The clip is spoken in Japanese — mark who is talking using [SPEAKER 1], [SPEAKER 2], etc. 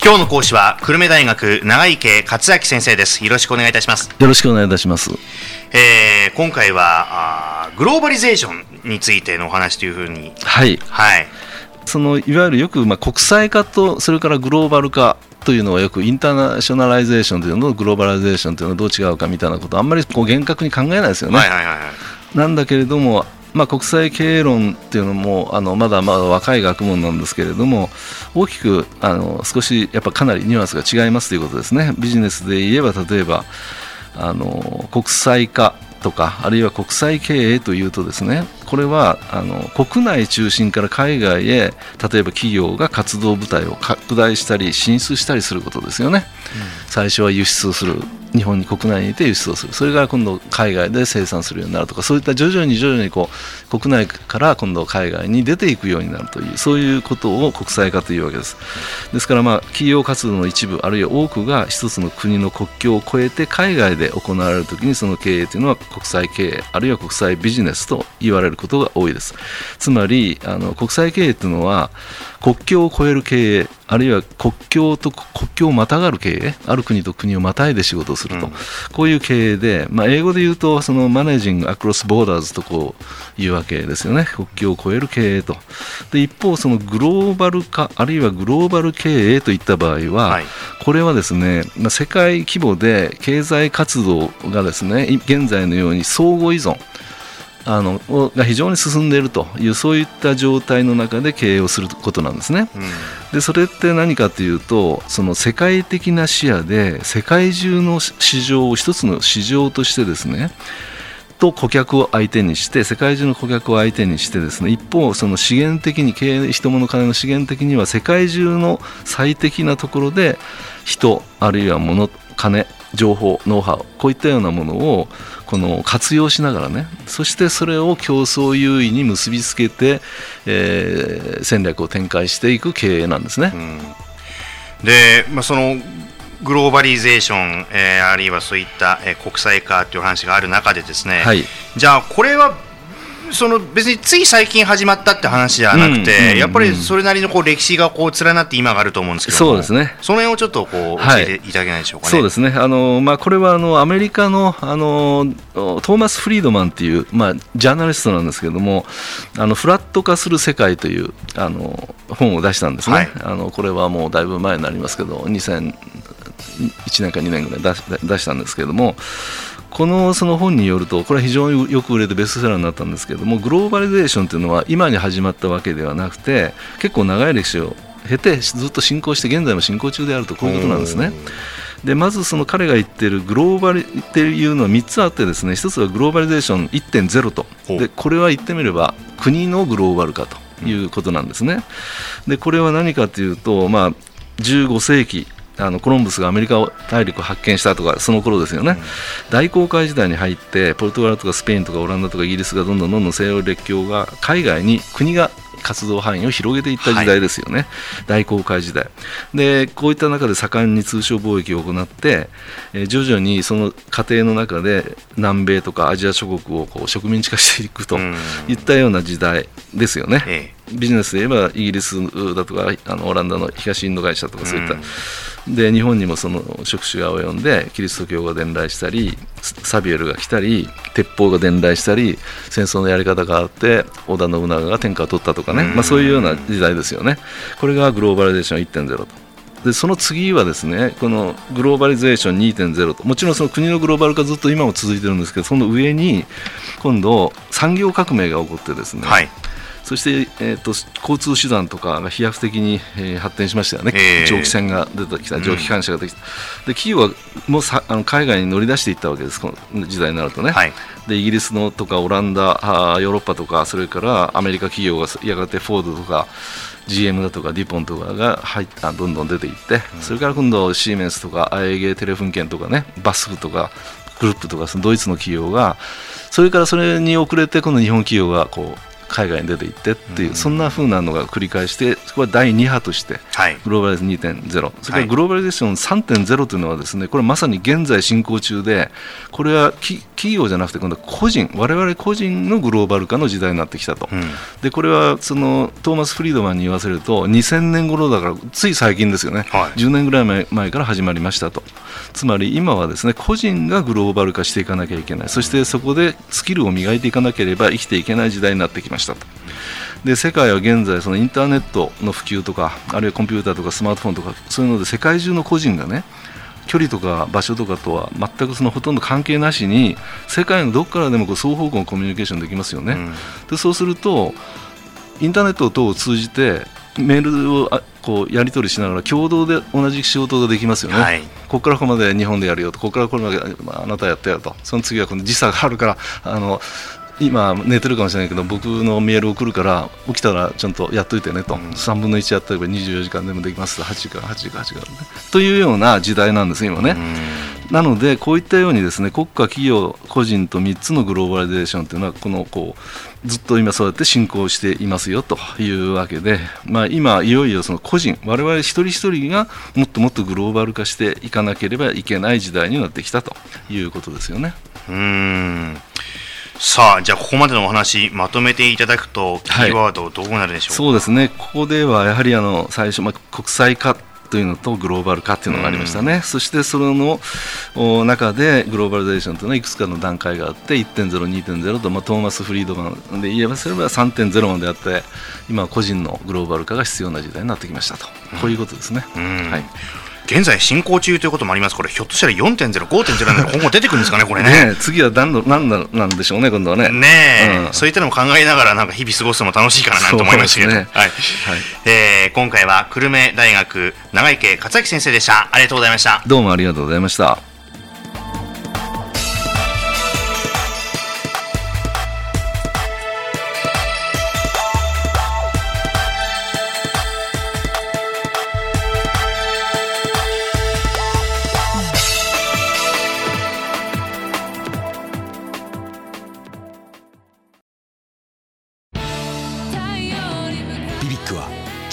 [SPEAKER 1] 今日の講師は久留米大学長池克明先生です。よろしくお願いいたします。
[SPEAKER 2] よろしくお願いいたします、
[SPEAKER 1] えー、今回はあグローバリゼーションについてのお話というふうに。
[SPEAKER 2] はい。
[SPEAKER 1] はい。
[SPEAKER 2] そのいわゆるよくまあ国際化とそれからグローバル化というのはよく internationalization というのと globalization というのはどう違うかみたいなことあんまりこう厳格に考えないですよね。
[SPEAKER 1] はいはいはいはい。
[SPEAKER 2] なんだけれども、まあ、国際経営論っていうのもあのまだまだ若い学問なんですけれども大きくあの少しやっぱかなりニュアンスが違いますということですね。ビジネスで言えば例えばあの国際化とかあるいは国際経営というとですねこれはあの国内中心から海外へ例えば企業が活動部隊を拡大したり進出したりすることですよね、最初は輸出をする日本に国内にいて輸出をする。それから今度海外で生産するようになるとかそういった徐々に徐々にこう国内から今度海外に出ていくようになるというそういうことを国際化というわけです。ですからまあ企業活動の一部あるいは多くが一つの国の国境を越えて海外で行われるときにその経営というのは国際経営あるいは国際ビジネスと言われることが多いです。つまりあの国際経営というのは国境を越える経営あるいは国境と国境をまたがる経営ある国と国をまたいで仕事をすると、
[SPEAKER 1] うん。
[SPEAKER 2] こういう経営で、まあ、英語で言うとそのマネージングアクロスボーダーズとこういうわけですよね。国境を越える経営と。で一方そのグローバル化あるいはグローバル経営といった場合は、
[SPEAKER 1] はい。
[SPEAKER 2] これはですね、まあ、世界規模で経済活動がですねい現在のように相互依存あのをが非常に進んでいるというそういった状態の中で経営をすることなんですね。
[SPEAKER 1] うん
[SPEAKER 2] でそれって何かというとその世界的な視野で世界中の市場を一つの市場としてですねと顧客を相手にして世界中の顧客を相手にしてですね一方その資源的に経営人物金の資源的には世界中の最適なところで人あるいは物金情報ノウハウこういったようなものをこの活用しながらねそしてそれを競争優位に結びつけて、えー戦略を展開していく経営なんですね。
[SPEAKER 1] で、まあ、そのグローバリゼーション、えーあるいはそういった、えー国際化という話がある中でですね、
[SPEAKER 2] はい。
[SPEAKER 1] じゃあこれはその別につい最近始まったって話じゃなくて、
[SPEAKER 2] うんうんうん
[SPEAKER 1] やっぱりそれなりのこう歴史がこう連なって今があると思うんですけども
[SPEAKER 2] そうですね。
[SPEAKER 1] その辺をちょっとこう教
[SPEAKER 2] はい
[SPEAKER 1] えていただけないでしょうかね。
[SPEAKER 2] そうですね。あの、まあ、これはあのアメリカのあのトーマス・フリードマンっていう、まあ、ジャーナリストなんですけれどもあのフラット化する世界というあの本を出したんですね、
[SPEAKER 1] はい。
[SPEAKER 2] あのこれはもうだいぶ前になりますけど2001年か2年ぐらい出したんですけれどもこのその本によるとこれは非常によく売れてベストセラーになったんですけれどもグローバリゼーションというのは今に始まったわけではなくて結構長い歴史を経てずっと進行して現在も進行中であるとこういうことなんですね。でまずその彼が言ってるグローバルっていうのは3つあってですね1つはグローバリゼーション1.0とでこれは言ってみれば国のグローバル化ということなんですね。でこれは何かというと、まあ、15世紀あのコロンブスがアメリカ大陸を発見したとかその頃ですよね、大航海時代に入ってポルトガルとかスペインとかオランダとかイギリスがどんどんどんどん西洋列強が海外に国が活動範囲を広げていった時代ですよね、大航海時代。でこういった中で盛んに通商貿易を行って、えー徐々にその過程の中で南米とかアジア諸国をこう植民地化していくと
[SPEAKER 1] うん。
[SPEAKER 2] いったような時代ですよね。
[SPEAKER 1] え。
[SPEAKER 2] ビジネスで言えばイギリスだとかあのオランダの東インド会社とかそういった、
[SPEAKER 1] うん
[SPEAKER 2] で日本にもその職種が及んでキリスト教が伝来したりサビエルが来たり鉄砲が伝来したり戦争のやり方があって織田信長が天下を取ったとかね、
[SPEAKER 1] うん。
[SPEAKER 2] まあ、そういうような時代ですよね。これがグローバリゼーション1.0と。でその次はですねこのグローバリゼーション2.0と。もちろんその国のグローバル化ずっと今も続いてるんですけどその上に今度産業革命が起こってですね、
[SPEAKER 1] はい
[SPEAKER 2] そして、えー、と交通手段とかが飛躍的に、えー発展しましたよね、
[SPEAKER 1] えー
[SPEAKER 2] 蒸気船が出てきた、蒸気機関車ができた、で企業はもうさあの海外に乗り出していったわけです、この時代になるとね。
[SPEAKER 1] はい。
[SPEAKER 2] でイギリスのとかオランダ、あーヨーロッパとか、それからアメリカ企業がやがてフォードとか GM だとかデュポンとかが入っあどんどん出ていって、それから今度シーメンスとか IAG テレフンケンとかねバスフとかグループとかそのドイツの企業がそれからそれに遅れてこの日本企業がこう海外に出ていってっていう、そんなふうなのが繰り返してこれは第2波として、グローバリゼーション2.0、それからグローバリゼーション3.0というのはですねこれまさに現在進行中でこれは企業じゃなくて今度は個人我々個人のグローバル化の時代になってきたと、うん、でこれはそのトーマス・フリードマンに言わせると2000年頃だからつい最近ですよね、はい、10年ぐらい前前から始まりましたと。つまり今はですね個人がグローバル化していかなきゃいけない。そしてそこでスキルを磨いていかなければ生きていけない時代になってきましたと。で世界は現在そのインターネットの普及とかあるいはコンピューターとかスマートフォンとかそういうので世界中の個人がね距離とか場所とかとは全くそのほとんど関係なしに世界のどこからでもこう双方向のコミュニケーションできますよね。うん、でそうするとインターネット等を通じてメールをこうやり取りしながら共同で同じ仕事ができますよね、はい、ここからここまで日本でやるよとここからこれまであなたやったよとその次はこの時差があるからあの今寝てるかもしれないけど僕のメール送るから起きたらちゃんとやっといてねと、うん、3分の1やったら24時間でもできます8時間8時間8時間ね。というような時代なんです今ね、なのでこういったようにですね国家企業個人と3つのグローバリゼーションというのはこのこうずっと今そうやって進行していますよというわけで、まあ、今いよいよその個人我々一人一人がもっともっとグローバル化していかなければいけない時代になってきたということですよね。
[SPEAKER 1] うんさあじゃあここまでのお話まとめていただくとキーワードどうなるでしょう？か、
[SPEAKER 2] はい、そうですね。ここではやはりあの最初、まあ、国際化というのとグローバル化というのがありましたね、うん、そしてその中でグローバリゼーションというのはいくつかの段階があって1.0、2.0と、まあ、トーマス・フリードマンで言えばすれば3.0まであって今は個人のグローバル化が必要な時代になってきましたと、こういうことですね。
[SPEAKER 1] うん、はい現在進行中ということもありますこれひょっとしたら4.0、5.0なんで今後出てくるんですかね、これね。
[SPEAKER 2] ね次は何の何なんでしょうね、今度はね。
[SPEAKER 1] ねえ、うん、そういったのも考えながら、なんか日々過ごすのも楽しいかなと思いましたけど、ね、はいはいえー、今回は久留米大学長池克明先生でした。ありがとうございました。
[SPEAKER 2] どうもありがとうございました。